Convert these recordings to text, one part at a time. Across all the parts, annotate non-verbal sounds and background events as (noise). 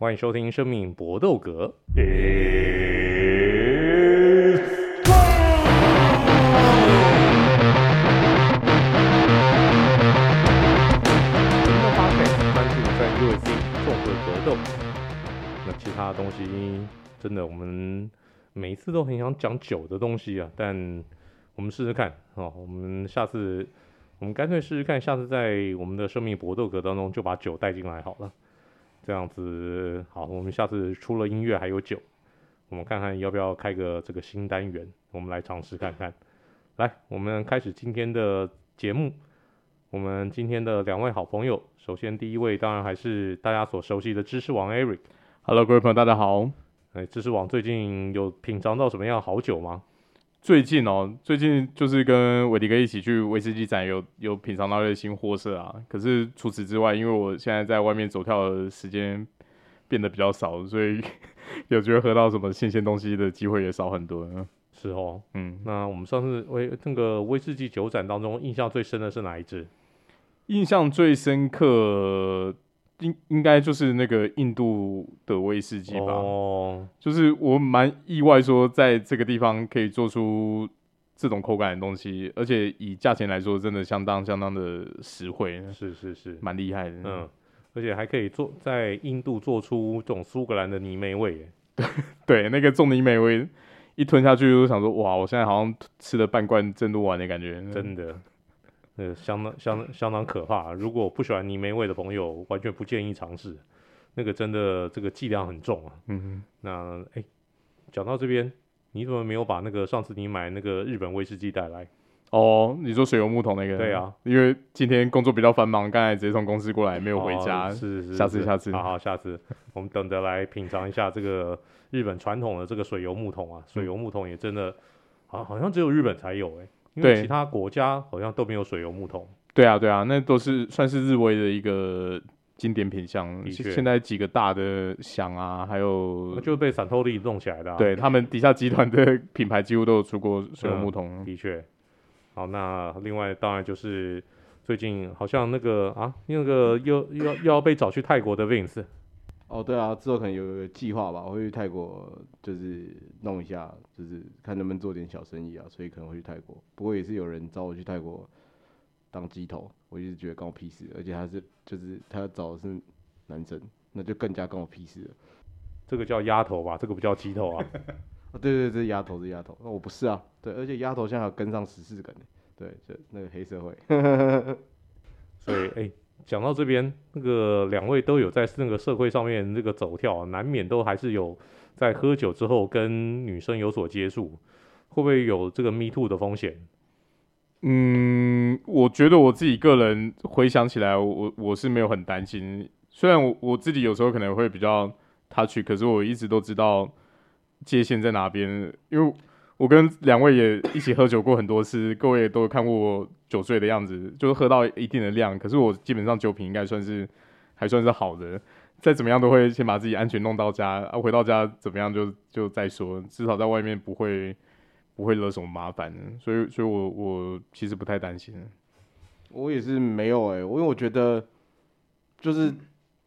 欢迎收听《生命搏斗格》。那其他东西，真的，我们每一次都很想讲酒的东西啊，但我们试试看哦。我们下次，我们干脆试试看，下次在我们的生命搏斗格当中就把酒带进来好了。这样子好，我们下次除了音乐还有酒，我们看看要不要开个这个新单元，我们来尝试看看。来，我们开始今天的节目。我们今天的两位好朋友，首先第一位当然还是大家所熟悉的知识王 Eric。Hello，各位朋友，大家好。哎，知识王最近有品尝到什么样好酒吗？最近哦，最近就是跟伟迪哥一起去威士忌展有，有有品尝到一些新货色啊。可是除此之外，因为我现在在外面走跳的时间变得比较少，所以 (laughs) 有觉得喝到什么新鲜东西的机会也少很多。是哦，嗯，那我们上次威那个威士忌酒展当中，印象最深的是哪一支？印象最深刻。应应该就是那个印度的威士忌吧，哦，就是我蛮意外说在这个地方可以做出这种口感的东西，而且以价钱来说，真的相当相当的实惠，是是是，蛮厉害的，嗯，而且还可以做在印度做出这种苏格兰的泥煤味，对 (laughs) 对，那个重泥煤味一吞下去，就想说哇，我现在好像吃了半罐珍珠丸的感觉，真的。呃，相当相当相当可怕。如果不喜欢泥煤味的朋友，完全不建议尝试。那个真的这个剂量很重啊。嗯哼。那哎，讲到这边，你怎么没有把那个上次你买那个日本威士忌带来？哦，你说水油木桶那个？对啊，因为今天工作比较繁忙，刚才直接从公司过来，没有回家。哦、是，是是。下次下次。好好，下次我们等着来品尝一下这个日本传统的这个水油木桶啊。水油木桶也真的，好好像只有日本才有哎、欸。因为其他国家好像都没有水油木桶。对啊，对啊，那都是算是日威的一个经典品相。现在几个大的响啊，还有就被闪透力弄起来的、啊。对他们底下集团的品牌几乎都有出过水油木桶。嗯、的确。好，那另外当然就是最近好像那个啊，那个又又要，要被找去泰国的 Vince。哦，对啊，之后可能有个计划吧，我会去泰国，就是弄一下，就是看能不能做点小生意啊，所以可能会去泰国。不过也是有人找我去泰国当鸡头，我一直觉得跟我屁事，而且他是就是他要找的是男生，那就更加跟我屁事了。这个叫丫头吧，这个不叫鸡头啊。(laughs) 哦，对对对，丫头是丫头，那我不是啊。对，而且丫头现在还有跟上时事感，对，就那个黑社会。(laughs) 所以，哎。讲到这边，那个两位都有在那个社会上面这个走跳，难免都还是有在喝酒之后跟女生有所接触，会不会有这个 me too 的风险？嗯，我觉得我自己个人回想起来，我我是没有很担心。虽然我我自己有时候可能会比较 touch，可是我一直都知道界限在哪边，因为。我跟两位也一起喝酒过很多次，各位都看过我酒醉的样子，就是喝到一定的量。可是我基本上酒品应该算是还算是好的，再怎么样都会先把自己安全弄到家，啊，回到家怎么样就就再说，至少在外面不会不会惹什么麻烦。所以，所以我我其实不太担心。我也是没有哎、欸，因为我觉得就是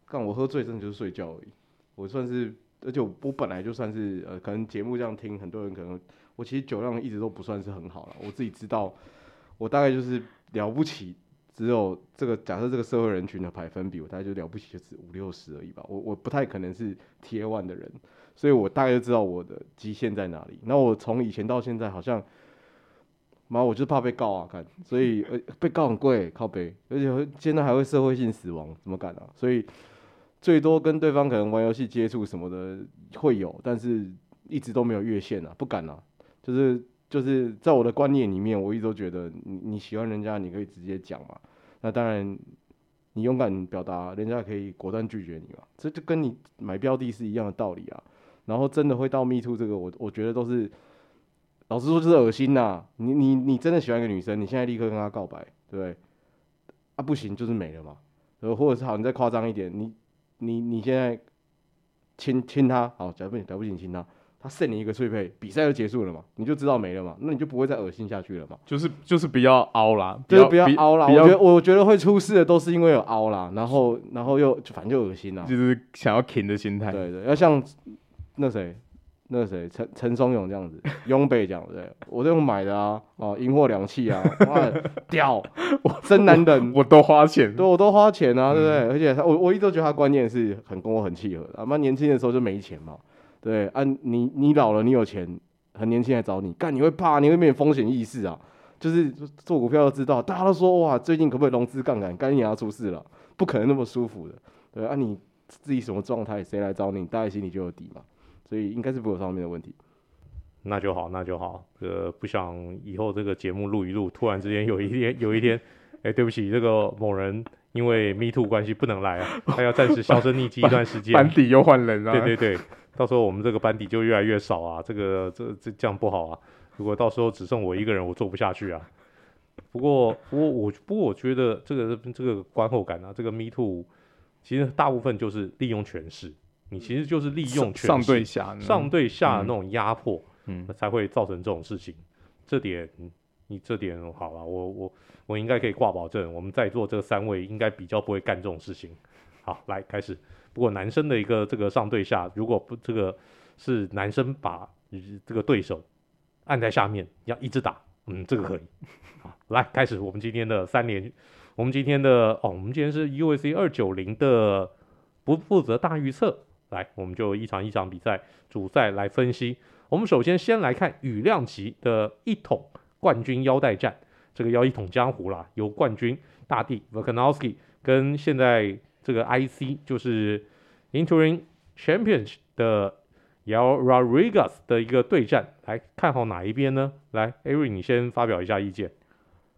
干我喝醉真的就是睡觉而已。我算是，而且我本来就算是呃，可能节目这样听，很多人可能。我其实酒量一直都不算是很好了，我自己知道，我大概就是了不起，只有这个假设这个社会人群的百分比，我大概就了不起就是五六十而已吧。我我不太可能是 T A One 的人，所以我大概就知道我的极限在哪里。那我从以前到现在，好像妈，我就怕被告啊，看，所以呃被告很贵，靠北，而且现在还会社会性死亡，怎么敢啊？所以最多跟对方可能玩游戏接触什么的会有，但是一直都没有越线啊，不敢啊。就是就是在我的观念里面，我一直都觉得你你喜欢人家，你可以直接讲嘛。那当然，你勇敢表达，人家可以果断拒绝你嘛。这就跟你买标的是一样的道理啊。然后真的会到 me too 这个，我我觉得都是，老实说就是恶心呐。你你你真的喜欢一个女生，你现在立刻跟她告白，对不对？啊不行，就是没了嘛。呃，或者是好，你再夸张一点，你你你现在亲亲她，好，假不行，假不行亲她。他剩你一个脆配，比赛就结束了嘛，你就知道没了嘛，那你就不会再恶心下去了嘛。就是就是不要凹啦，就是不要凹啦。我觉得我觉得会出事的都是因为有凹啦，然后然后又反正就恶心啦，就是想要停的心态。对对，要像那谁。那谁陈陈松勇这样子，拥北这样子，我都用买的啊，哦，银货两訖啊，哇，屌，我真男人，我都花钱，对，我都花钱啊，对不对？嗯、而且他，我我一直都觉得他观念是很跟我很契合的。啊妈，年轻的时候就没钱嘛，对，啊，你你老了，你有钱，很年轻来找你，干你会怕，你会没有风险意识啊？就是做股票要知道，大家都说哇，最近可不可以融资杠杆？赶紧要出事了，不可能那么舒服的，对啊，你自己什么状态，谁来找你，大概心里就有底嘛。所以应该是不会有上面的问题，那就好，那就好。呃，不想以后这个节目录一录，突然之间有一天有一天，哎、欸，对不起，这个某人因为 Me Too 关系不能来啊，他要暂时销声匿迹一段时间，(laughs) 班底又换人啊。对对对，到时候我们这个班底就越来越少啊，这个这这这样不好啊。如果到时候只剩我一个人，我做不下去啊。不过不过我不过我觉得这个这个观后感啊，这个 Me Too 其实大部分就是利用权势。你其实就是利用权上对下上对下的那种压迫，嗯，才会造成这种事情。嗯、这点你这点好了，我我我应该可以挂保证，我们在座这三位应该比较不会干这种事情。好，来开始。不过男生的一个这个上对下，如果不这个是男生把这个对手按在下面，要一直打，嗯，这个可以。(laughs) 好，来开始我们今天的三连，我们今天的哦，我们今天是 UFC 二九零的不负责大预测。来，我们就一场一场比赛主赛来分析。我们首先先来看羽量级的一统冠军腰带战，这个要一统江湖啦，由冠军大帝 Volkanovski 跟现在这个 IC 就是 Interim Champions 的 Yair Rodriguez 的一个对战，来看好哪一边呢？来，Ari，你先发表一下意见。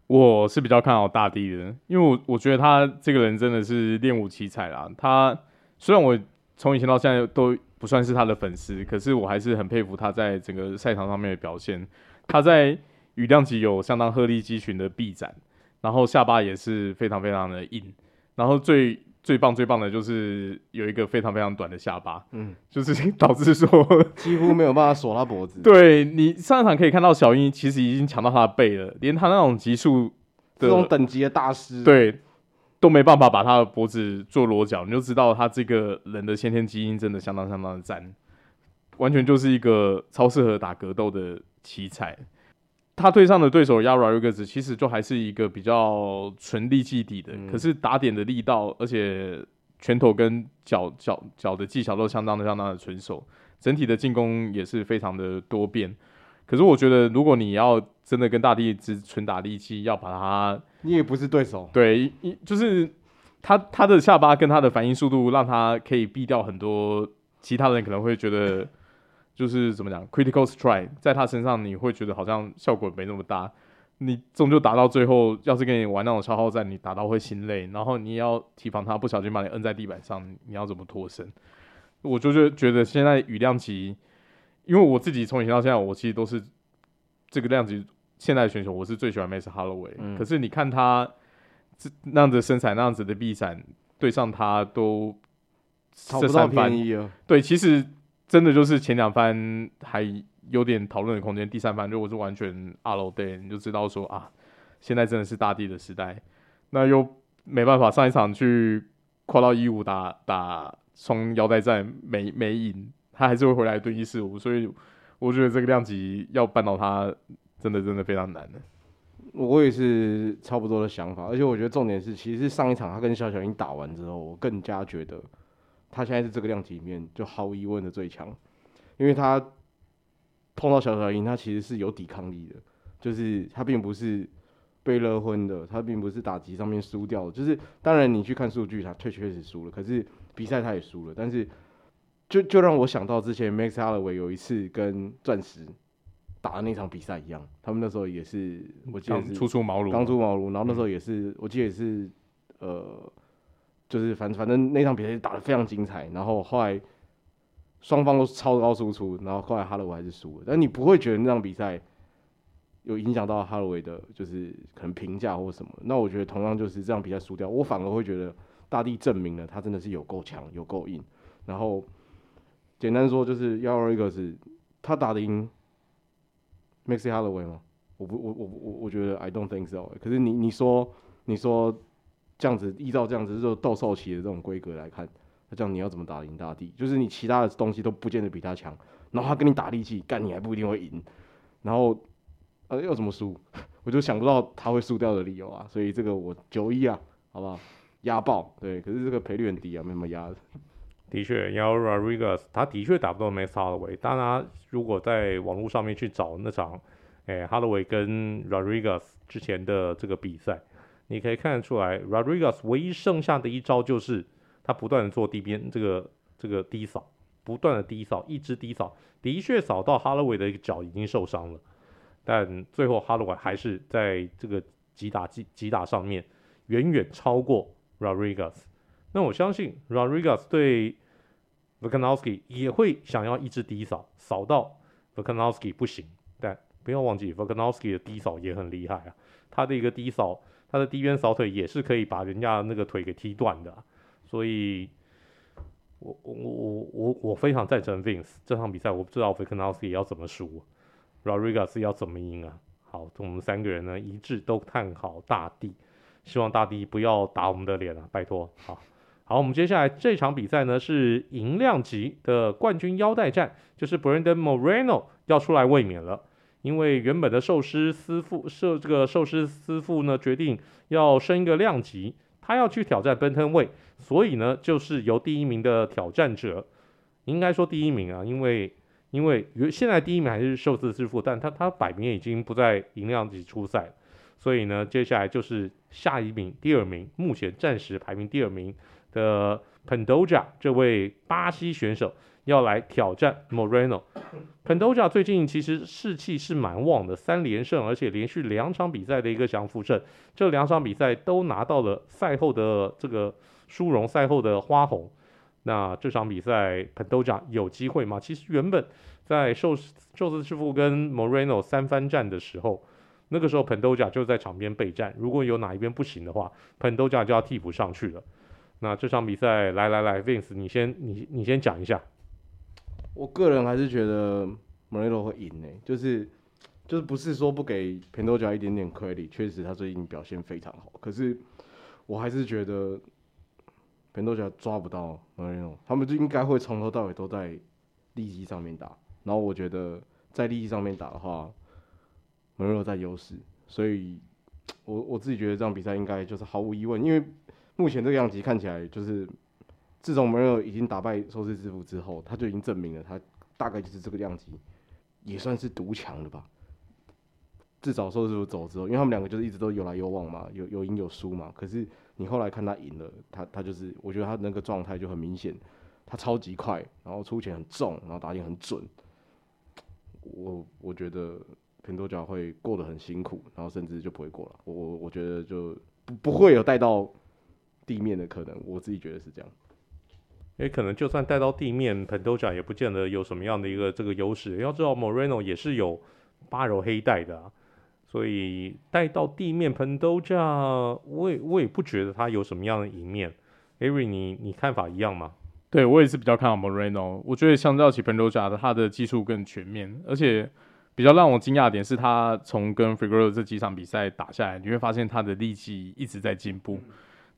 我是比较看好大地的，因为我我觉得他这个人真的是练武奇才啦。他虽然我。从以前到现在都不算是他的粉丝，可是我还是很佩服他在整个赛场上面的表现。他在羽量级有相当鹤立鸡群的臂展，然后下巴也是非常非常的硬，然后最最棒最棒的就是有一个非常非常短的下巴，嗯，就是 (laughs) 导致说 (laughs) 几乎没有办法锁他脖子。对，你上一场可以看到小英其实已经抢到他的背了，连他那种级数这种等级的大师，对。都没办法把他的脖子做裸绞，你就知道他这个人的先天基因真的相当相当的赞，完全就是一个超适合打格斗的奇才。他对上的对手 Yair Rodriguez 其实就还是一个比较纯力技底的，嗯、可是打点的力道，而且拳头跟脚脚脚的技巧都相当的相当的纯熟，整体的进攻也是非常的多变。可是我觉得，如果你要真的跟大地只纯打力气，要把他，你也不是对手。对，一就是他他的下巴跟他的反应速度，让他可以避掉很多其他人可能会觉得就是怎么讲，critical strike，在他身上你会觉得好像效果没那么大。你终究打到最后，要是跟你玩那种消耗战，你打到会心累，然后你也要提防他不小心把你摁在地板上，你要怎么脱身？我就觉得现在羽量级。因为我自己从以前到现在，我其实都是这个量级现在的选手，我是最喜欢 Max Holloway。嗯。可是你看他这那样子身材，那样子的臂展，对上他都超超便宜啊，对，其实真的就是前两番还有点讨论的空间，第三番如果是完全二楼对，你就知道说啊，现在真的是大地的时代。那又没办法，上一场去跨到一五打打双腰带战没没赢。他还是会回来对一四五，所以我觉得这个量级要扳倒他，真的真的非常难的。我也是差不多的想法，而且我觉得重点是，其实上一场他跟肖小英打完之后，我更加觉得他现在是这个量级里面就毫无疑问的最强，因为他碰到小小鹰，他其实是有抵抗力的，就是他并不是被勒昏的，他并不是打击上面输掉的，就是当然你去看数据，他确确实输了，可是比赛他也输了，但是。就就让我想到之前 Max Holloway 有一次跟钻石打的那场比赛一样，他们那时候也是，我记得是初出茅庐，刚出茅庐，然后那时候也是，嗯、我记得也是，呃，就是反反正那场比赛打得非常精彩，然后后来双方都超高输出，然后后来 Holloway 还是输了，但你不会觉得那场比赛有影响到哈罗维的，就是可能评价或什么？那我觉得同样就是这场比赛输掉，我反而会觉得大地证明了他真的是有够强，有够硬，然后。简单说就是，Yair Rodriguez 是他打得赢 Maxie Holloway 吗？我不，我我我我觉得 I don't think so。可是你你说你说这样子依照这样子就斗兽棋的这种规格来看，那这样你要怎么打赢大帝？就是你其他的东西都不见得比他强，然后他跟你打力气，干你还不一定会赢。然后呃要怎么输？(laughs) 我就想不到他会输掉的理由啊。所以这个我九一啊，好不好？压爆对，可是这个赔率很低啊，没什么压的。的确，然后 Rodriguez 他的确打不到 Max Holloway。当然，如果在网络上面去找那场，诶，Holloway 跟 Rodriguez 之前的这个比赛，你可以看得出来，Rodriguez 唯一剩下的一招就是他不断的做低边这个这个低扫，不断的低扫，一直低扫，的确扫到 Holloway 的一个脚已经受伤了，但最后 Holloway 还是在这个击打击击打上面远远超过 Rodriguez。那我相信 Rodriguez 对 Vekanowski 也会想要一直低扫，扫到 Vekanowski 不行。但不要忘记 Vekanowski 的低扫也很厉害啊，他的一个低扫，他的低边扫腿也是可以把人家那个腿给踢断的。所以我我我我我非常赞成 Vince 这场比赛，我不知道 Volkanovski 要怎么输，Rodriguez 要怎么赢啊？好，我们三个人呢一致都看好大帝，希望大帝不要打我们的脸啊，拜托，好。好，我们接下来这场比赛呢是银量级的冠军腰带战，就是 Brandon Moreno 要出来卫冕了，因为原本的寿司师傅寿这个寿司师傅呢决定要升一个量级，他要去挑战奔腾位所以呢就是由第一名的挑战者，应该说第一名啊，因为因为现在第一名还是寿司师傅，但他他摆明已经不在银量级出赛，所以呢接下来就是下一名第二名，目前暂时排名第二名。的 Pandoja 这位巴西选手要来挑战 Moreno。Pantoja 最近其实士气是蛮旺的，三连胜，而且连续两场比赛的一个降服胜，这两场比赛都拿到了赛后的这个殊荣，赛后的花红。那这场比赛 Pantoja 有机会吗？其实原本在寿寿司师傅跟 Moreno 三番战的时候，那个时候 Pantoja 就在场边备战，如果有哪一边不行的话，Pantoja 就要替补上去了。那这场比赛，来来来，Vince，你先你你先讲一下。我个人还是觉得 Moreno 会赢呢，就是就是不是说不给平头角一点点 credit，确实他最近表现非常好。可是我还是觉得 Pantoja 抓不到 Moreno，他们就应该会从头到尾都在力气上面打。然后我觉得在力气上面打的话，Moreno 在优势，所以我我自己觉得这场比赛应该就是毫无疑问，因为。目前这个样子看起来，就是自从 Moreno 已经打败寿司师傅之后，他就已经证明了他大概就是这个量级，也算是独强了吧。至少寿司师傅走之后，因为他们两个就是一直都有来有往嘛，有有赢有输嘛。可是你后来看他赢了，他他就是我觉得他那个状态就很明显，他超级快，然后出拳很重，然后打点很准。我我觉得 Pantoja 会过得很辛苦，然后甚至就不会过了。我我我觉得就不不会有带到。地面的可能，我自己觉得是这样。也可能就算带到地面，Pantoja 也不见得有什么样的一个这个优势。要知道，Moreno 也是有八柔黑带的啊，所以带到地面，Pantoja 我也我也不觉得他有什么样的赢面。Avery，你你看法一样吗？对，我也是比较看好 Moreno。我觉得相较起 Pantoja 的，他的技术更全面，而且比较让我惊讶的点是他从跟 Figueroa 这几场比赛打下来，你会发现他的力气一直在进步。嗯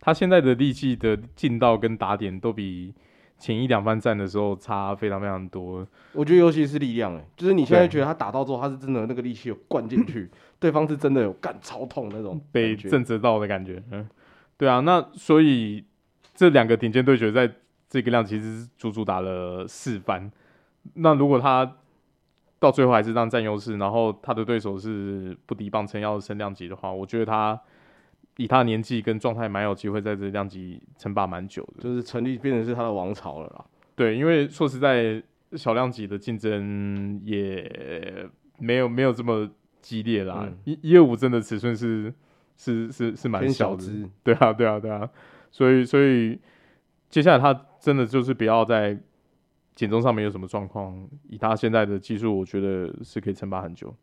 他现在的力气的劲道跟打点都比前一两番战的时候差非常非常多。我觉得尤其是力量，哎，就是你现在觉得他打到之后，他是真的那个力气有灌进去，(laughs) 对方是真的有干超痛那种被震慑到的感觉。嗯，对啊，那所以这两个顶尖对决在这个量其实是足足打了四番。那如果他到最后还是这样占优势，然后他的对手是不敌棒撑要升量级的话，我觉得他。以他年纪跟状态，蛮有机会在这量级称霸蛮久的，就是成立变成是他的王朝了啦。对，因为说实在，小量级的竞争也没有没有这么激烈啦。一一二五真的尺寸是是是是蛮小的，对啊对啊对啊。所以所以接下来他真的就是不要在减重上面有什么状况，以他现在的技术，我觉得是可以称霸很久。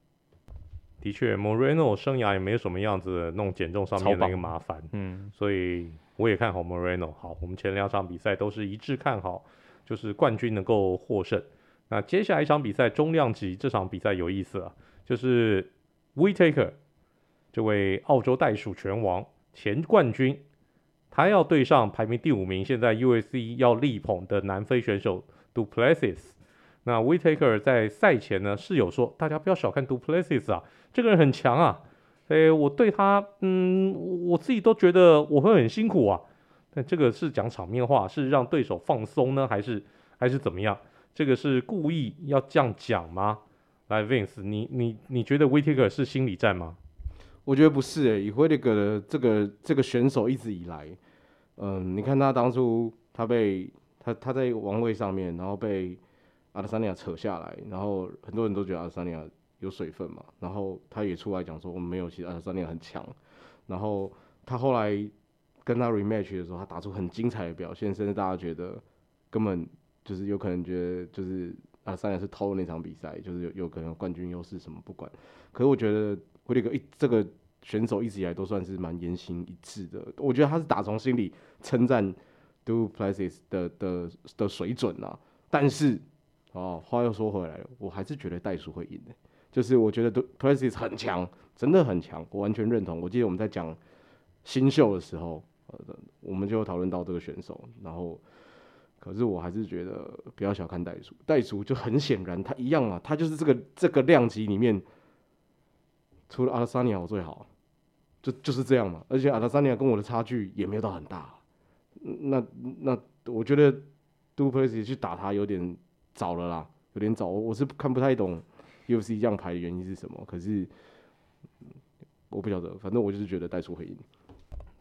的确，Moreno 生涯也没有什么样子弄减重上面的一个麻烦，嗯，所以我也看好 Moreno。好，我们前两场比赛都是一致看好，就是冠军能够获胜。那接下来一场比赛中量级这场比赛有意思了，就是 Whittaker 这位澳洲袋鼠拳王前冠军，他要对上排名第五名，现在 u s c 要力捧的南非选手 Du Plessis。那 Whittaker 在赛前呢是有说，大家不要小看 Du Plessis 啊，这个人很强啊。诶，我对他，嗯，我自己都觉得我会很辛苦啊。但这个是讲场面话，是让对手放松呢，还是还是怎么样？这个是故意要这样讲吗？来，Vince，你你你觉得 Whittaker 是心理战吗？我觉得不是诶、欸，以 Whittaker 这个这个选手一直以来，嗯，你看他当初他被他他在王位上面，然后被阿德萨尼亚扯下来，然后很多人都觉得阿德萨尼亚有水分嘛，然后他也出来讲说我们没有，其实阿德萨尼亚很强，然后他后来跟他 rematch 的时候，他打出很精彩的表现，甚至大家觉得根本。就是有可能觉得就是啊，三亚是偷了那场比赛，就是有有可能冠军优势什么不管。可是我觉得威利格一这个选手一直以来都算是蛮言行一致的。我觉得他是打从心里称赞 Du Plessis 的的的水准啊。但是哦，话又说回来了，我还是觉得袋鼠会赢的。就是我觉得 Du Plessis 很强，真的很强，我完全认同。我记得我们在讲新秀的时候，呃，我们就讨论到这个选手，然后。可是我还是觉得不要小看袋鼠，袋鼠就很显然，他一样嘛，他就是这个这个量级里面，除了阿拉萨尼亚我最好，就就是这样嘛。而且阿拉萨尼亚跟我的差距也没有到很大，那那我觉得 Du p l e s 去打他有点早了啦，有点早。我是看不太懂 UFC 这样排的原因是什么，可是我不晓得，反正我就是觉得袋鼠会赢。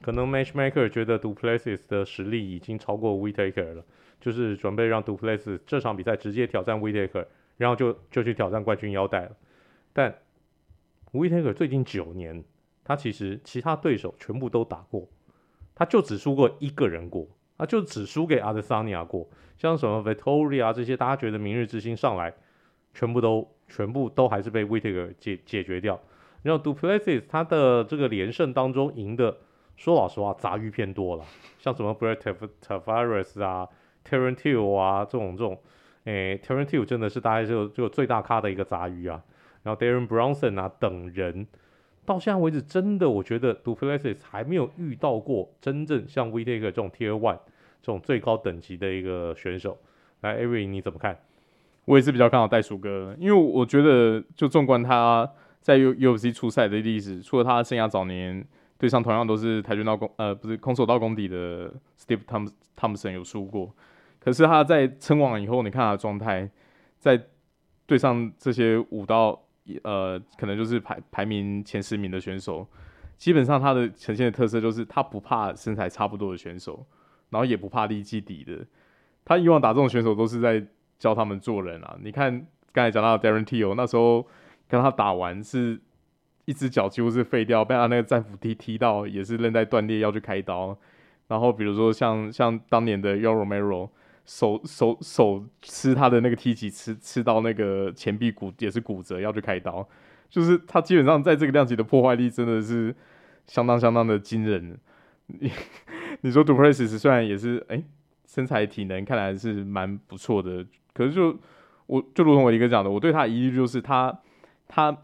可能 Matchmaker 觉得 Du Plessis 的实力已经超过 We Taker 了。就是准备让 Du Plessis 这场比赛直接挑战 We Taker，然后就就去挑战冠军腰带了。但 We Taker 最近九年，他其实其他对手全部都打过，他就只输过一个人过，他就只输给 Adesanya 过。像什么 Vettori 这些，大家觉得明日之星上来，全部都全部都还是被 Whittaker 解解决掉。然后 Du Plessis 他的这个连胜当中赢的，说老实话杂鱼偏多了，像什么 Brett Tavares 啊。Darren Till 啊，这种这种，诶，Darren Till 真的是大概就就最大咖的一个杂鱼啊。然后 Darren Bronson 啊等人，到现在为止，真的我觉得 Du Plessis 还没有遇到过真正像 Whittaker 这种 Tier One 这种最高等级的一个选手。来艾瑞你怎么看？我也是比较看好袋鼠哥，因为我觉得就纵观他在 UFC 出赛的历史，除了他生涯早年对上同样都是跆拳道功呃不是空手道功底的 Steve Thompson 有输过。可是他在称王以后，你看他的状态，在对上这些武道，呃，可能就是排排名前十名的选手，基本上他的呈现的特色就是他不怕身材差不多的选手，然后也不怕力气低的。他以往打这种选手都是在教他们做人啊。你看刚才讲到 Darren Till 那时候跟他打完是一只脚几乎是废掉，被他那个战斧踢踢到也是韧带断裂要去开刀。然后比如说像像当年的 Yoromero。手手手吃他的那个踢击，吃吃到那个前臂骨也是骨折，要去开刀。就是他基本上在这个量级的破坏力真的是相当相当的惊人。你 (laughs) 你说 Du p r e s s 虽然也是哎、身材体能看来是蛮不错的，可是就我就如同我一个讲的，我对他的疑虑就是他他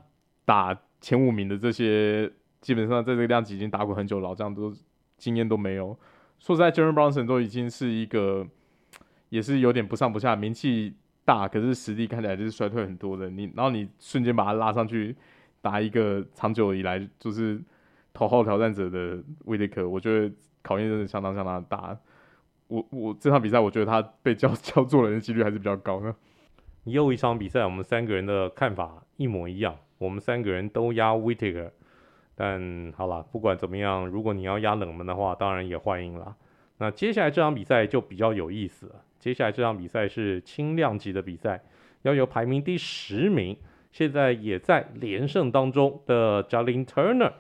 打前五名的这些基本上在这个量级已经打过很久，老将都经验都没有。说实在，Jalen Brownson 都已经是一个。也是有点不上不下，名气大，可是实力看起来就是衰退很多的。你然后你瞬间把他拉上去打一个长久以来就是头号挑战者的威利克，我觉得考验真的相当相当大。我我这场比赛我觉得他被叫叫做人的几率还是比较高的。又一场比赛，我们三个人的看法一模一样，我们三个人都压 whitaker。但好了，不管怎么样，如果你要压冷门的话，当然也欢迎了。那接下来这场比赛就比较有意思了。接下来这场比赛是轻量级的比赛，要由排名第十名，现在也在连胜当中的 Jalin Turner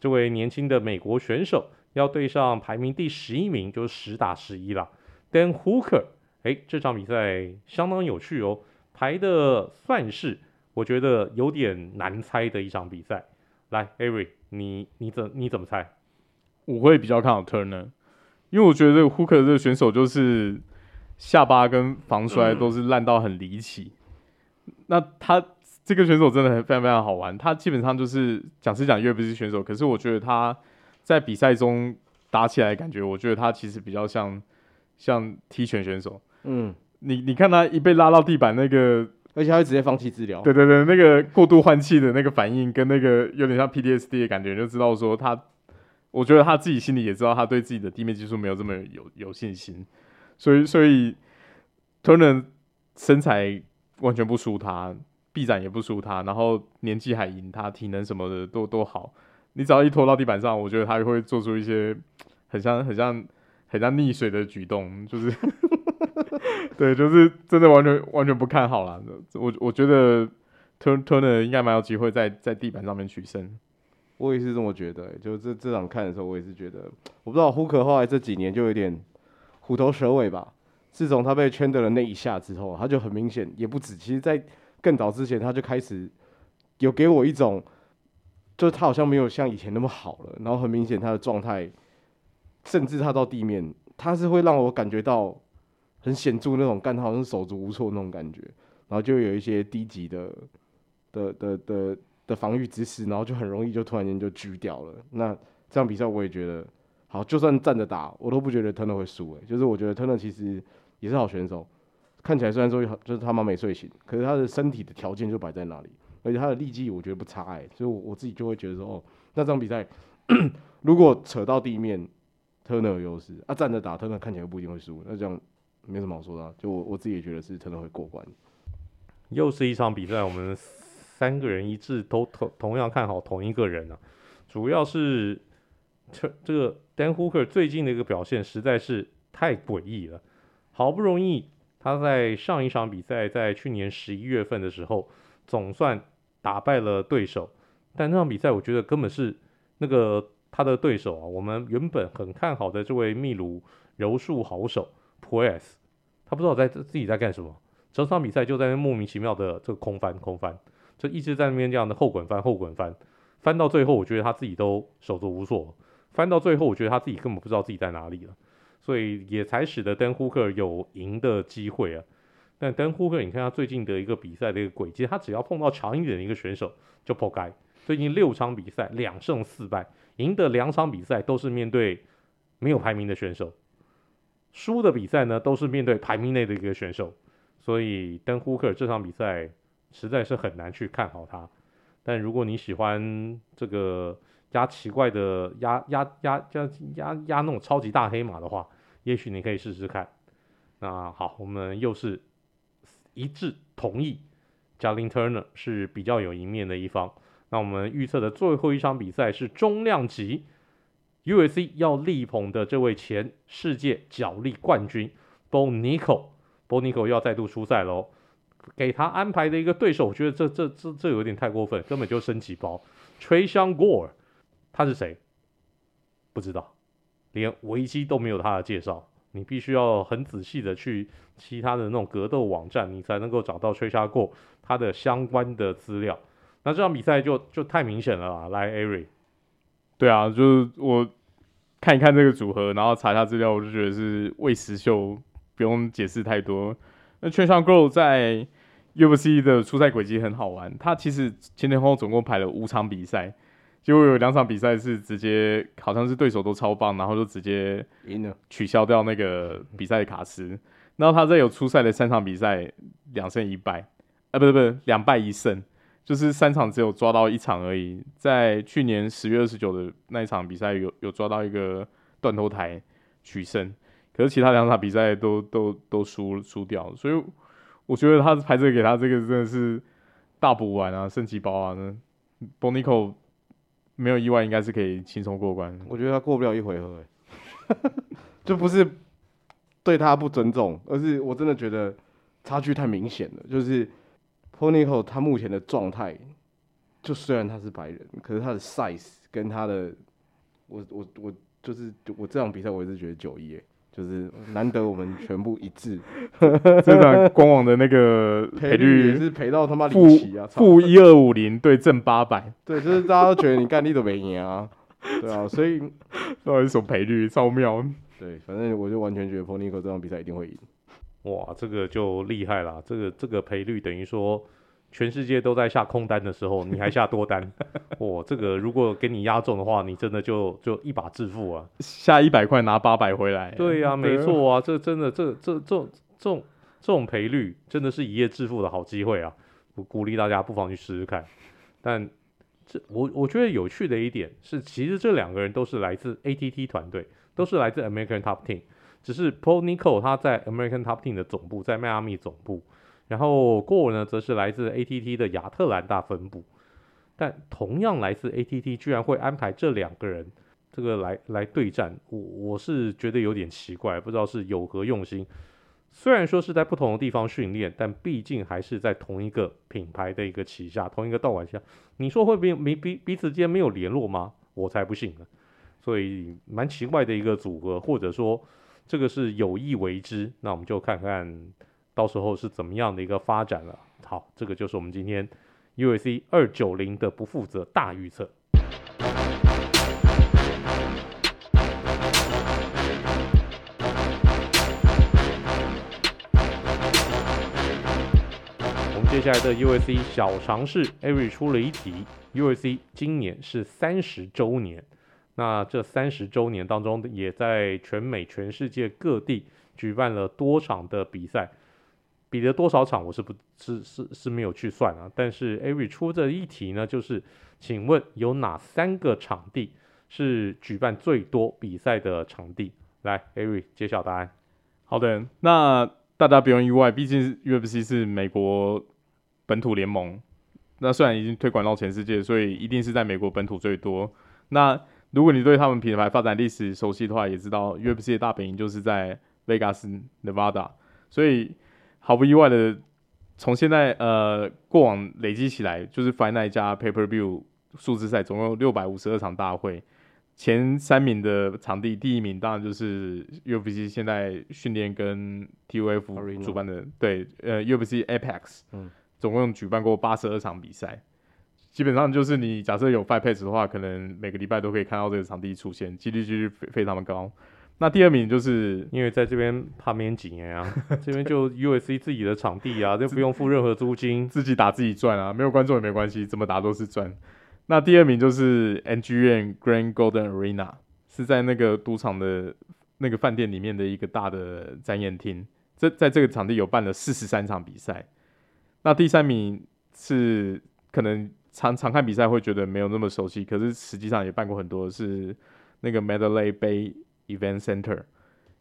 这位年轻的美国选手，要对上排名第十一名，就是十打十一了，Dan Hooker。哎，这场比赛相当有趣哦，排的算是我觉得有点难猜的一场比赛。来，Avery，你你怎你怎么猜？我会比较看好 Turner，因为我觉得这个 Hooker 这个选手就是。下巴跟防摔都是烂到很离奇，那他这个选手真的很非常非常好玩，他基本上就是讲是讲 UFC 选手，可是我觉得他在比赛中打起来感觉，我觉得他其实比较像像踢拳选手。嗯，你你看他一被拉到地板那个。而且他会直接放弃治疗。对对对，那个过度换气的那个反应，跟那个有点像 PTSD 的感觉，就知道说他，我觉得他自己心里也知道，他对自己的地面技术没有这么有有信心。所以，所以 Turner 身材完全不输他，臂展也不输他，然后年纪还赢他，体能什么的都都好。你只要一拖到地板上，我觉得他会做出一些很像很像很像溺水的举动，就是。(laughs) 对，就是真的完全完全不看好了。我我觉得 Turner 应该蛮有机会在在地板上面取胜。我也是这么觉得、就这这场看的时候，我也是觉得，我不知道胡可后来这几年就有点虎头蛇尾吧。自从他被圈的了那一下之后，他就很明显也不止。其实，在更早之前，他就开始有给我一种，就是他好像没有像以前那么好了。然后很明显他的状态，甚至他到地面，他是会让我感觉到。很显著那种干，他好像手足无措那种感觉，然后就有一些低级的的的的的防御姿势，然后就很容易就突然间就狙掉了。那这场比赛我也觉得，好，就算站着打，我都不觉得特纳会输。诶，就是我觉得特纳其实也是好选手，看起来虽然说就是他妈没睡醒，可是他的身体的条件就摆在那里，而且他的力气我觉得不差诶，所以我我自己就会觉得说，哦，那这场比赛 (coughs) 如果扯到地面特纳有优势啊，站着打特纳看起来不一定会输，那这样。没什么好说的，就我我自己也觉得是真的会过关。又是一场比赛，我们三个人一致都同同样看好同一个人啊。主要是这这个 Dan Hooker 最近的一个表现实在是太诡异了。好不容易他在上一场比赛，在去年十一月份的时候，总算打败了对手，但那场比赛我觉得根本是那个他的对手啊，我们原本很看好的这位秘鲁柔术好手。p o e s 他不知道在自己在干什么，整场比赛就在那莫名其妙的这个空翻空翻，就一直在那边这样的后滚翻后滚翻，翻到最后我觉得他自己都手足无措，翻到最后我觉得他自己根本不知道自己在哪里了，所以也才使得 Dan Hooker 有赢的机会啊。但 Dan Hooker 你看他最近的一个比赛的一个轨迹，他只要碰到强一点的一个选手就扑街，最近六场比赛两胜四败，赢的两场比赛都是面对没有排名的选手。输的比赛呢，都是面对排名内的一个选手，所以登呼克这场比赛实在是很难去看好他。但如果你喜欢这个压奇怪的压压压压压压那种超级大黑马的话，也许你可以试试看。那好，我们又是一致同意，Jalin Turner 是比较有赢面的一方。那我们预测的最后一场比赛是中量级。UFC 要力捧的这位前世界角力冠军 Bo Nickal，Bo Nickal 要再度出赛喽。给他安排的一个对手，我觉得这这这这有点太过分，根本就升级包。崔相过他是谁？不知道，连维基都没有他的介绍。你必须要很仔细的去其他的那种格斗网站，你才能够找到崔相过他的相关的资料。那这场比赛就就太明显了啦，来 Ari。对啊，就是我看一看这个组合，然后查一下资料，我就觉得是魏时秀，不用解释太多。那 Tresean Gore 在 UFC 的出赛轨迹很好玩，他其实前前后后总共排了五场比赛，结果有两场比赛是直接好像是对手都超棒，然后就直接赢了，取消掉那个比赛的卡司。然后他在有出赛的三场比赛，两胜一败，啊，不是不是，两败一胜。就是三场只有抓到一场而已，在去年十月二十九的那一场比赛有有抓到一个断头台取胜，可是其他两场比赛都都都输输掉，所以我觉得他排这个给他这个真的是大补丸啊，升级包啊，那 Bo Nickal 没有意外应该是可以轻松过关。我觉得他过不了一回合，(laughs) 就不是对他不尊重，而是我真的觉得差距太明显了，就是。Bo Nickal 他目前的状态，就虽然他是白人，可是他的 size 跟他的，我我我就是我这场比赛我一直觉得九一，就是难得我们全部一致。(laughs) 这场官网的那个赔率也是赔到他妈离奇啊，负一二五零对正八百，(laughs) 对，就是大家都觉得你干力都没赢啊，(laughs) 对啊，所以到底是什么赔率超妙？对，反正我就完全觉得 Nickal 这场比赛一定会赢。哇，这个就厉害啦，这个这个赔率等于说全世界都在下空单的时候，你还下多单，(laughs) 哇，这个如果给你压中的话，你真的就就一把致富啊！下一百块拿八百回来。对呀、啊，没错啊，(laughs) 这真的这这这种这种这种赔率，真的是一夜致富的好机会啊！我鼓励大家不妨去试试看。但这我我觉得有趣的一点是，其实这两个人都是来自 ATT 团队，都是来自 American Top Team，只是 Paul Nicol 他在 American Top Team 的总部在迈阿密总部。然后 Gore 呢，则是来自 ATT 的亚特兰大分部，但同样来自 ATT，居然会安排这两个人这个来来对战，我我是觉得有点奇怪，不知道是有何用心。虽然说是在不同的地方训练，但毕竟还是在同一个品牌的一个旗下，同一个道馆下，你说会没没彼彼此间没有联络吗？我才不信呢。所以蛮奇怪的一个组合，或者说这个是有意为之，那我们就看看。到时候是怎么样的一个发展了？好，这个就是我们今天 U S C 二九零的不负责大预测。我们接下来的 U S C 小尝试，Avery 出了一题 U S C 今年是三十周年，那这三十周年当中，也在全美、全世界各地举办了多场的比赛。比了多少场，我是不是是是没有去算啊。但是 Avery 出这一题呢，就是请问有哪三个场地是举办最多比赛的场地？来，Avery 揭晓答案。好的，那大家不用意外，毕竟 UFC 是美国本土联盟。那虽然已经推广到全世界，所以一定是在美国本土最多。那如果你对他们品牌发展历史熟悉的话，也知道 UFC 的大本营就是在 Vegas Nevada，所以。毫不意外的，从现在呃过往累积起来，就是 Night 加 Pay Per View 数字赛，总共六百五十二场大会。前三名的场地，第一名当然就是 UFC 现在训练跟 TUF 主办的，对，呃 UFC Apex，嗯，总共举办过八十二场比赛。基本上就是你假设有 Fight Pass 的话，可能每个礼拜都可以看到这个场地出现，几率就是非非常的高。那第二名就是因为在这边怕免紧啊，这边就 USC 自己的场地啊，就不用付任何租金，自己打自己赚啊，没有观众也没关系，怎么打都是赚。那第二名就是 NGN Grand Golden Arena，是在那个赌场的那个饭店里面的一个大的展演厅，这在这个场地有办了四十三场比赛。那第三名是可能常常看比赛会觉得没有那么熟悉，可是实际上也办过很多，是那个 Mandalay Bay。Event Center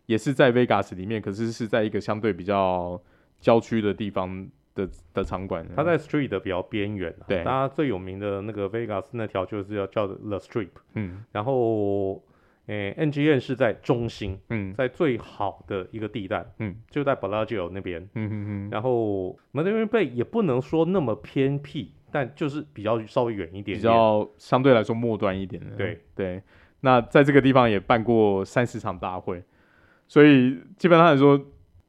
也是在 Vegas 里面，可是是在一个相对比较郊区的地方的的场馆。它在 Street 的比较边缘，啊，对，大家最有名的那个 Vegas 那条就是要叫 The Strip，嗯，然后诶，NGN 是在中心，嗯，在最好的一个地带，嗯，就在 Bellagio 那边，嗯嗯嗯，然后 Mandalay Bay 也不能说那么偏僻，但就是比较稍微远一点，点，比较相对来说末端一点的，对对。那在这个地方也办过三十场大会，所以基本上来说，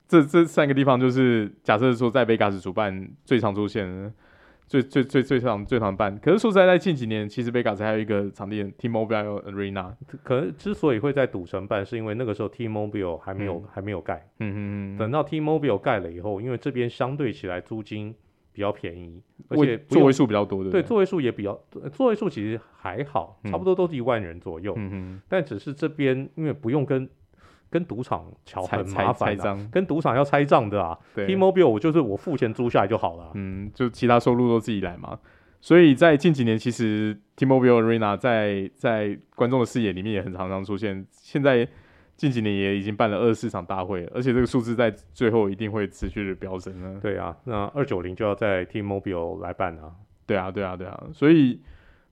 这这三个地方就是假设说在 Vegas 主办最常出现的，最最最最常最常办。可是说实在，在近几年，其实 Vegas 还有一个场地 T-Mobile Arena，可能之所以会在赌城办，是因为那个时候 T-Mobile 还没有、嗯、还没有盖。嗯嗯嗯。等到 T-Mobile 盖了以后，因为这边相对起来租金。比较便宜，而且座位数比较多的，对，座位数也比较，座位数其实还好，嗯、差不多都是一万人左右。嗯哼，但只是这边因为不用跟跟赌场乔很麻烦、啊，跟赌场要拆账的啊。T-Mobile 我就是我付钱租下来就好了。嗯，就其他收入都自己来嘛。所以在近几年，其实 T-Mobile Arena 在在观众的视野里面也很常常出现。现在。近几年也已经办了二十四场大会，而且这个数字在最后一定会持续的飙升呢。对啊，那二九零就要在 T-Mobile 来办啊。对啊，对啊，对啊。所以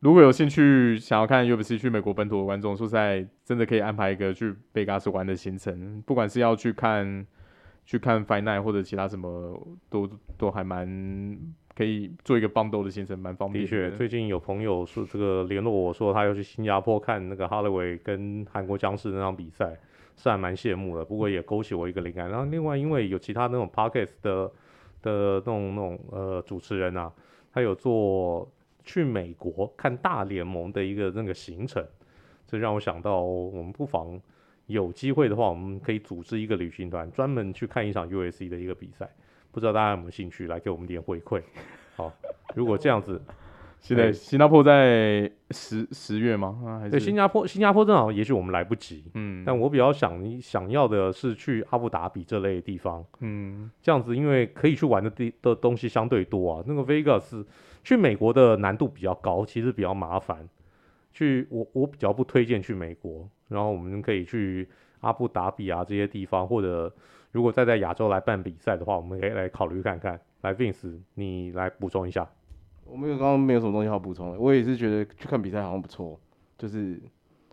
如果有兴趣想要看 UFC 去美国本土的观众，说实在真的可以安排一个去贝加斯玩的行程，不管是要去看去看 Night 或者其他什么，都都还蛮可以做一个 bundle 的行程，蛮方便的。的确，最近有朋友说这个联络我说他要去新加坡看那个 Holloway 跟韩国僵尸那场比赛。是还蛮羡慕的，不过也勾起我一个灵感。然后另外，因为有其他那种 podcast 的的那种那种呃主持人啊，他有做去美国看大联盟的一个那个行程，这让我想到，我们不妨有机会的话，我们可以组织一个旅行团，专门去看一场 U S C 的一个比赛。不知道大家有没有兴趣来给我们点回馈？好，如果这样子，现在新加坡在十十月吗？啊，还是对，新加坡新加坡正好，也许我们来不及。嗯，但我比较想想要的是去阿布达比这类的地方。嗯，这样子，因为可以去玩的地的东西相对多啊。那个 Vegas 去美国的难度比较高，其实比较麻烦。去我我比较不推荐去美国，然后我们可以去阿布达比啊这些地方，或者如果再在亚洲来办比赛的话，我们可以来考虑看看。来，Vince，你来补充一下。我没有，刚刚没有什么东西好补充的。我也是觉得去看比赛好像不错，就是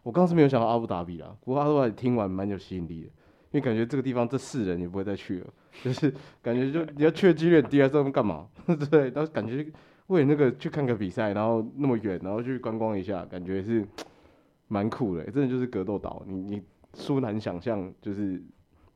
我刚刚是没有想到阿布达比啦，不过阿布达比听完蛮有吸引力的，因为感觉这个地方这世人也不会再去了，就是感觉就你要去的几率很低啊，这干嘛？(laughs) 对，然后感觉为了那个去看个比赛，然后那么远，然后去观光一下，感觉是蛮酷的，真的就是格斗岛，你你殊难想象，就是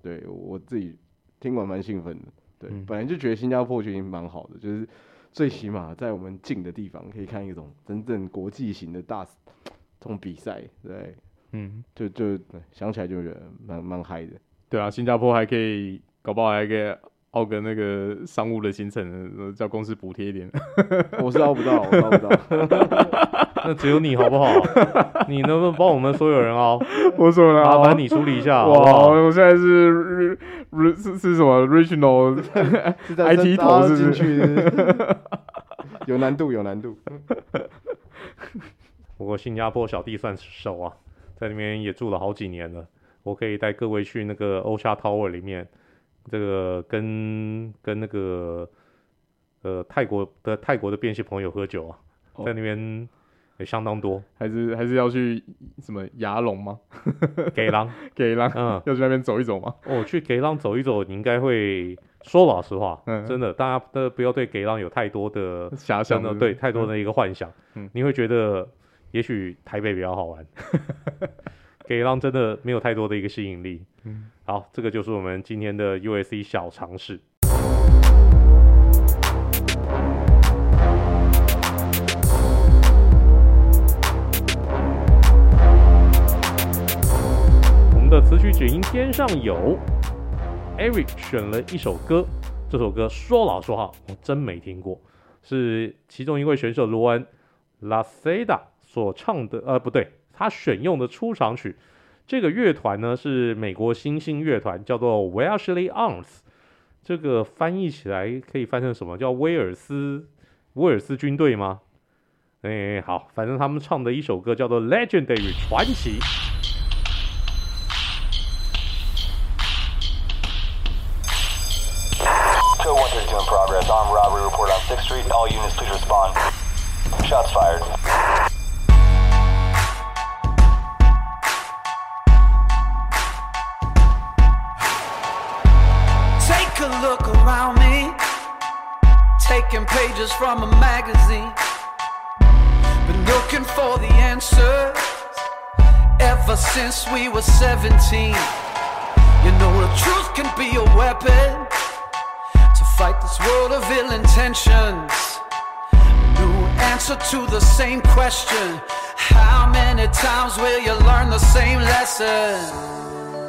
对我自己听完蛮兴奋的。对，嗯、本来就觉得新加坡就已经蛮好的，就是最起码在我们近的地方可以看一种真正国际型的大这种比赛，对，嗯，就就想起来就觉得蛮蛮嗨的。对啊，新加坡还可以，搞不好还可以凹个那个商务的行程，叫公司补贴一点。(laughs) 我是凹不到，我是凹不到。那只有你好不好？你能不能帮我们所有人凹？我说了，麻烦你处理一下。哇，我现在是是是什么？Regional (laughs) IT 头是不是？(laughs) 有难度，有难度。不过新加坡小弟算熟啊，在那边也住了好几年了。我可以带各位去那个 Ocha Tower 里面，这个跟跟那个呃泰国的泰国的变性朋友喝酒啊，在那边。也相当多，还是还是要去什么牙龙吗？(laughs) 给狼，(laughs) 给狼，嗯，要去那边走一走吗？哦，去给浪走一走，你应该会说老实话，嗯，真的，大家都不要对给浪有太多的遐想的，对，太多的一个幻想，嗯，你会觉得也许台北比较好玩，(laughs) 给狼真的没有太多的一个吸引力，嗯，好，这个就是我们今天的 USC 小尝试。我们。的词曲只应天上有，Eric 选了一首歌，这首歌说老实话，我真没听过，是其中一位选手罗恩 La Seda 所唱的，呃，不对，他选用的出场曲。这个乐团呢是美国新兴乐团，叫做 Welshly Arms，这个翻译起来可以翻成什么？叫威尔斯威尔斯军队吗？哎，好，反正他们唱的一首歌叫做 Legendary 传奇。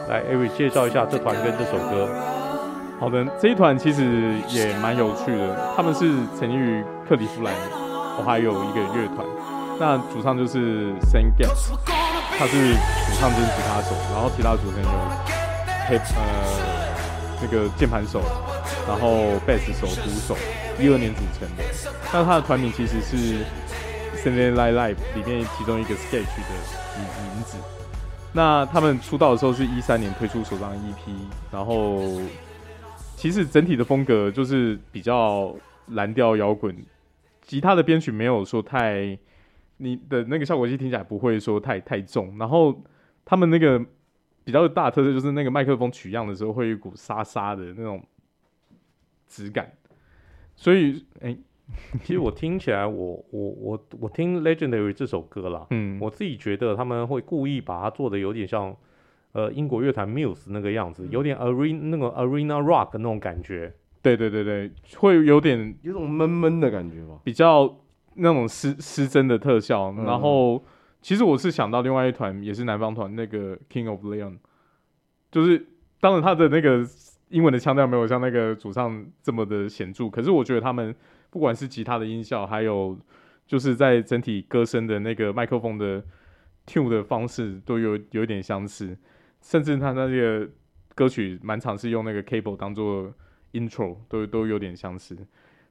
来，Eric 介绍一下这团跟这首歌。 好的，这一团其实也蛮有趣的。他们是成立于克利夫兰，我还有一个乐团。那主唱就是 Sam Getz，他是主唱兼吉他手，然后其他组成有 Hip 呃那个键盘手，然后贝斯手、鼓手，一二年组成的。那他的团名其实是 Saturday Night Live 里面其中一个 sketch 的名名字。那他们出道的时候是一三年推出首张 EP，然后其实整体的风格就是比较蓝调摇滚，吉他的编曲没有说太，你的那个效果器听起来不会说太太重，然后他们那个比较大的特色就是那个麦克风取样的时候会有一股沙沙的那种质感，所以哎。欸其实我听起来我，我我我我听《Legendary》这首歌啦，嗯，我自己觉得他们会故意把它做的有点像，呃，英国乐团 Muse 那个样子，有点 Arena 那个 Arena Rock 那种感觉。对对对对，会有点有种闷闷的感觉吧，比较那种失失真的特效。嗯、然后，其实我是想到另外一团也是南方团，那个 King of Leon，就是当然他的那个英文的腔调没有像那个主唱这么的显著，可是我觉得他们不管是吉他的音效，还有就是在整体歌声的那个麦克风的 tune 的方式都有有一点相似，甚至他那个歌曲蛮常是用那个 cable 当做 intro，都都有点相似。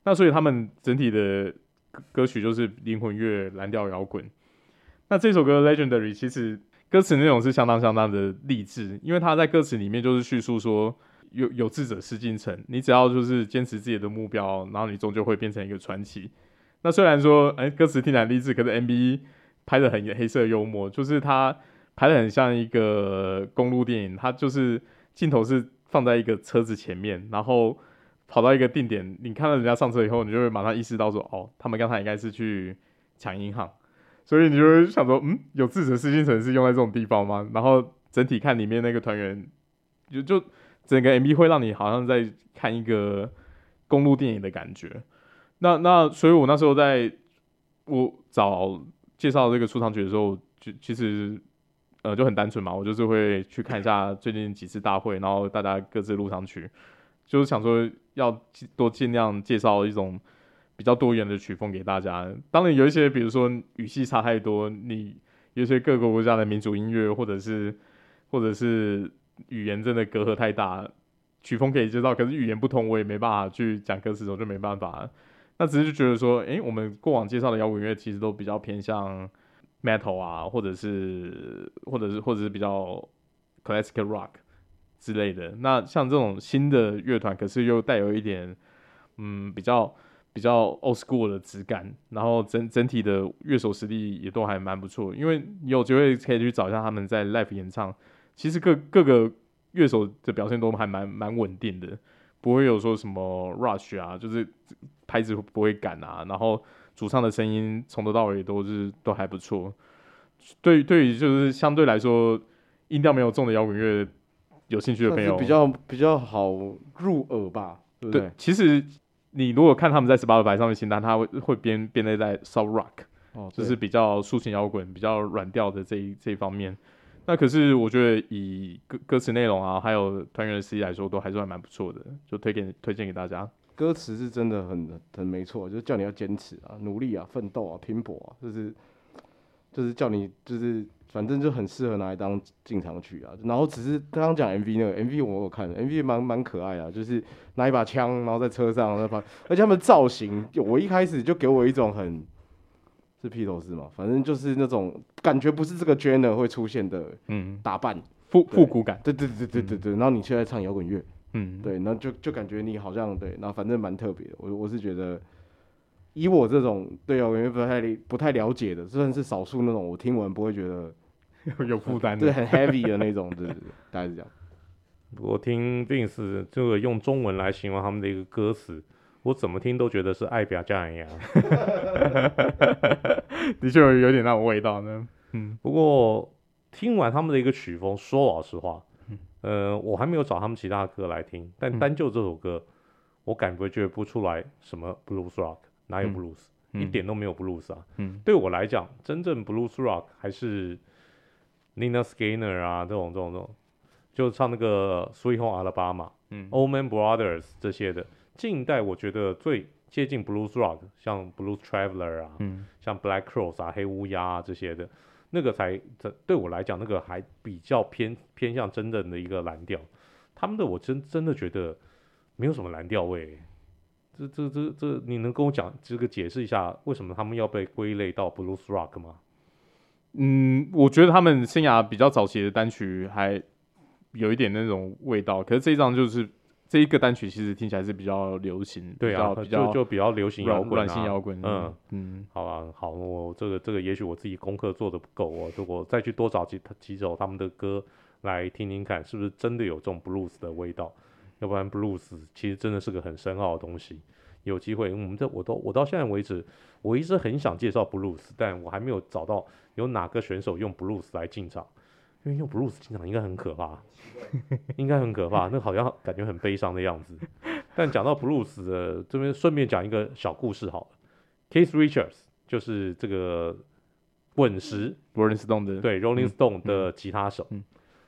那所以他们整体的歌曲就是灵魂乐、蓝调摇滚。那这首歌 Legendary 其实歌词内容是相当相当的励志，因为他在歌词里面就是叙述说有有志者事竟成，你只要就是坚持自己的目标，然后你终究会变成一个传奇。那虽然说哎、歌词听起来励志，可是 MV 拍的很黑色幽默，就是他拍得很像一个公路电影，它就是镜头是放在一个车子前面，然后。跑到一个定点，你看到人家上车以后，你就会马上意识到说，哦，他们刚才应该是去抢银行，所以你就会想说，嗯，有自己的私心，城市用在这种地方吗？然后整体看里面那个团员，就就整个 MV 会让你好像在看一个公路电影的感觉。那那所以我那时候在我找介绍这个出场曲的时候，就其实呃就很单纯嘛，我就是会去看一下最近几次大会，然后大家各自录上去。就是想说要多尽量介绍一种比较多元的曲风给大家。当然有一些，比如说语系差太多，你有些各个国家的民族音乐，或者是或者是语言真的隔阂太大，曲风可以介绍，可是语言不同，我也没办法去讲歌词，我就没办法。那只是就觉得说，诶、我们过往介绍的摇滚乐其实都比较偏向 metal 啊，或者是或者是或者是比较 classical rock。之类的，那像这种新的乐团，可是又带有一点，嗯，比较比较 old school 的质感，然后整整体的乐手实力也都还蛮不错。因为你有机会可以去找一下他们在 live 演唱，其实各各个乐手的表现都还蛮蛮稳定的，不会有说什么 rush 啊，就是拍子不会赶啊，然后主唱的声音从头到尾都是都还不错。对对于就是相对来说音调没有重的摇滚乐。有兴趣的朋友比较比较好入耳吧，对不对？对，其实你如果看他们在 Spotify 上面清单，他会会编编列在 Soft Rock，哦，就是比较抒情摇滚、比较软调的这一这一方面。那可是我觉得以歌歌词内容啊，还有团员的实力来说，都还是还蛮不错的，就推荐推荐给大家。歌词是真的很很没错，就是叫你要坚持啊、努力啊、奋斗啊、拼搏啊，就是就是叫你就是。反正就很适合拿来当进场曲啊，然后只是刚刚讲 MV 那个 MV 我有看，MV 蛮蛮可爱啊，就是拿一把枪，然后在车上那把，而且他们造型，我一开始就给我一种很是披头士嘛，反正就是那种感觉不是这个 genre 会出现的，嗯，打扮。复复古感，对对对对对对，然后你现在唱摇滚乐，嗯，对，然后就就感觉你好像对，然后反正蛮特别的，我我是觉得。以我这种对摇滚乐不太不太了解的，算是少数那种我听完不会觉得 (laughs) 有负担的，(laughs) 对，很 heavy 的那种，对对对，大概是这样。我听 Vince 这个用中文来形容他们的一个歌词，我怎么听都觉得是爱表家一样，(laughs) 的确有有点那种味道呢。嗯，不过听完他们的一个曲风，说老实话，呃，我还没有找他们其他歌来听，但单就这首歌，我感觉觉不出来什么 blues rock。哪有 blues？、嗯、一点都没有 blues 啊！嗯、对我来讲，真正 blues rock 还是 Lynyrd Skynyrd 啊，这种这种这种，就唱那个 Sweet Home Alabama、嗯、Allman Brothers 这些的。近代我觉得最接近 blues rock，像 Blues Traveler 啊，嗯、像 Black Crowes 啊，黑乌鸦啊这些的，那个才这对我来讲，那个还比较偏偏向真正的一个蓝调。他们的我真真的觉得没有什么蓝调味。这这这这，你能跟我讲这个解释一下，为什么他们要被归类到 blues rock 吗？嗯，我觉得他们生涯比较早期的单曲还有一点那种味道，可是这张就是这一个单曲其实听起来是比较流行，对啊，比较就就比较流行摇滚、啊，软性摇滚。嗯嗯，嗯好吧，好，我这个这个也许我自己功课做的不够，我如果再去多找几几首他们的歌来听听看，是不是真的有这种 blues 的味道？要不然，blues 其实真的是个很深奥的东西。有机会，我们这我都我到现在为止，我一直很想介绍 blues，但我还没有找到有哪个选手用 blues 来进场，因为用 blues 进场应该很可怕，应该很可怕，那好像感觉很悲伤的样子。但讲到 blues 的这边，顺便讲一个小故事好了，Keith Richards 就是这个滚石 Rolling Stone 的对 Rolling Stone 的吉他手，嗯嗯、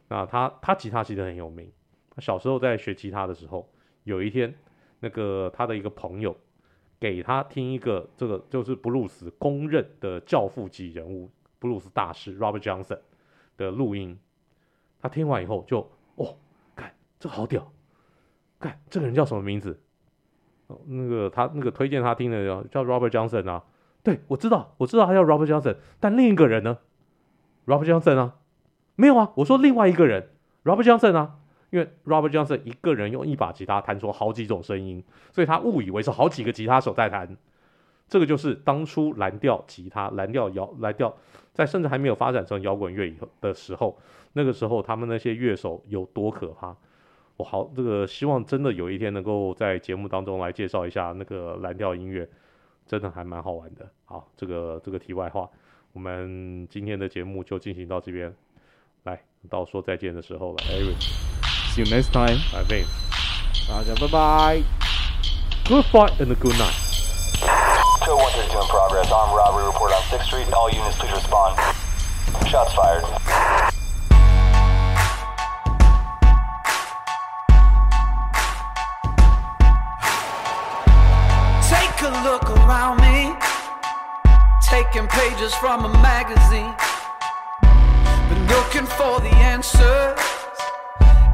那他他吉他其实很有名。他小时候在学吉他的时候，有一天，那个他的一个朋友给他听一个这个就是布鲁斯公认的教父级人物，布鲁斯大师 Robert Johnson 的录音。他听完以后就哦，看这好屌，看这个人叫什么名字？哦，那个他那个推荐他听的叫叫 Robert Johnson 啊。对，我知道，我知道他叫 Robert Johnson，但另一个人呢？Robert Johnson 啊，没有啊，我说另外一个人 Robert Johnson 啊，因为 Robert Johnson 一个人用一把吉他弹出好几种声音，所以他误以为是好几个吉他手在弹。这个就是当初蓝调吉他、蓝调摇、蓝调在甚至还没有发展成摇滚乐以后的时候，那个时候他们那些乐手有多可怕。我好，这个希望真的有一天能够在节目当中来介绍一下那个蓝调音乐。真的还蛮好玩的。好，这个这个题外话，我们今天的节目就进行到这边。来，到说再见的时候了。Eric，see you next time。来，Vin，大家拜拜。，Good fight and good night。Show 132 in progress. Armed robbery report on 6th Street. All units please respond. Shots fired. Take a look around me, taking pages from a magazine. Been looking for the answers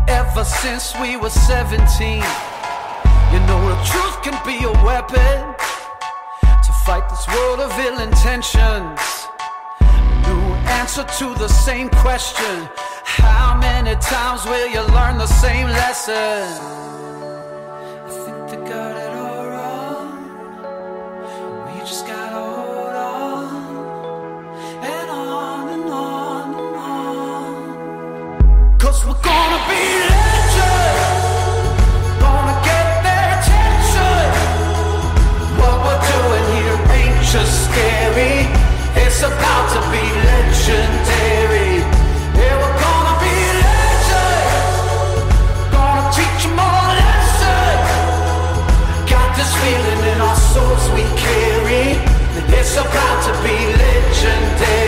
ever since we were 17. You know, the truth can be a weapon fight this world of ill intentions. New answer to the same question How many times will you learn the same lesson? Feeling in our souls we carry. It's about to be legendary.